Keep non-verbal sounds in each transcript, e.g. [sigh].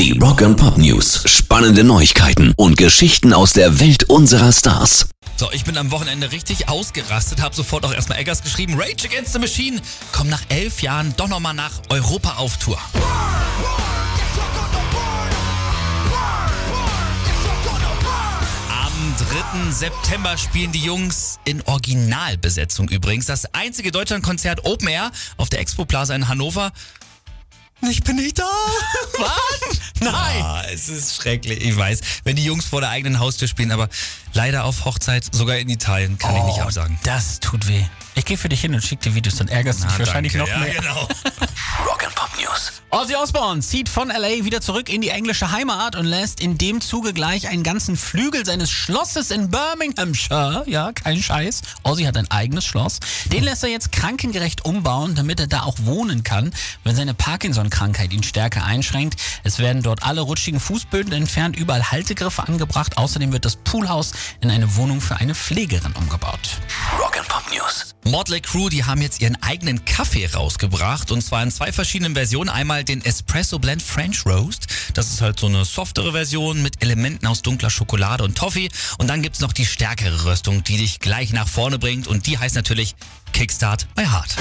Die Rock and Pop News. Spannende Neuigkeiten und Geschichten aus der Welt unserer Stars. So, ich bin am Wochenende richtig ausgerastet, habe sofort auch erstmal Eggers geschrieben, Rage Against the Machine kommen nach elf Jahren doch nochmal nach Europa auf Tour. Am 3. September spielen die Jungs in Originalbesetzung übrigens. Das einzige Deutschlandkonzert Open Air auf der Expo Plaza in Hannover. Ich bin nicht da. Was? [laughs] Nein. Ah, es ist schrecklich. Ich weiß, wenn die Jungs vor der eigenen Haustür spielen, aber leider auf Hochzeit, sogar in Italien, kann ich nicht absagen. Das tut weh. Ich gehe für dich hin und schicke dir Videos, dann ärgerst du dich wahrscheinlich danke. noch ja, mehr. Genau. [laughs] News. Ozzy Osbourne zieht von LA wieder zurück in die englische Heimat und lässt in dem Zuge gleich einen ganzen Flügel seines Schlosses in Birminghamshire, ja, kein Scheiß. Ozzy hat ein eigenes Schloss. Den lässt er jetzt krankengerecht umbauen, damit er da auch wohnen kann, wenn seine Parkinson-Krankheit ihn stärker einschränkt. Es werden dort alle rutschigen Fußböden entfernt, überall Haltegriffe angebracht. Außerdem wird das Poolhaus in eine Wohnung für eine Pflegerin umgebaut. Rock and Pop News. Motley Crue, die haben jetzt ihren eigenen Kaffee rausgebracht und zwar in zwei verschiedenen Versionen. Einmal den Espresso Blend French Roast. Das ist halt so eine softere Version mit Elementen aus dunkler Schokolade und Toffee. Und dann gibt's noch die stärkere Röstung, die dich gleich nach vorne bringt und die heißt natürlich Kickstart My Heart.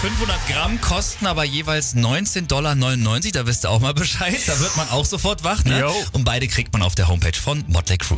500 Gramm kosten aber jeweils 19,99 Dollar. Da wisst ihr auch mal Bescheid. Da wird man auch sofort wach. Ne? Und beide kriegt man auf der Homepage von Motley Crue.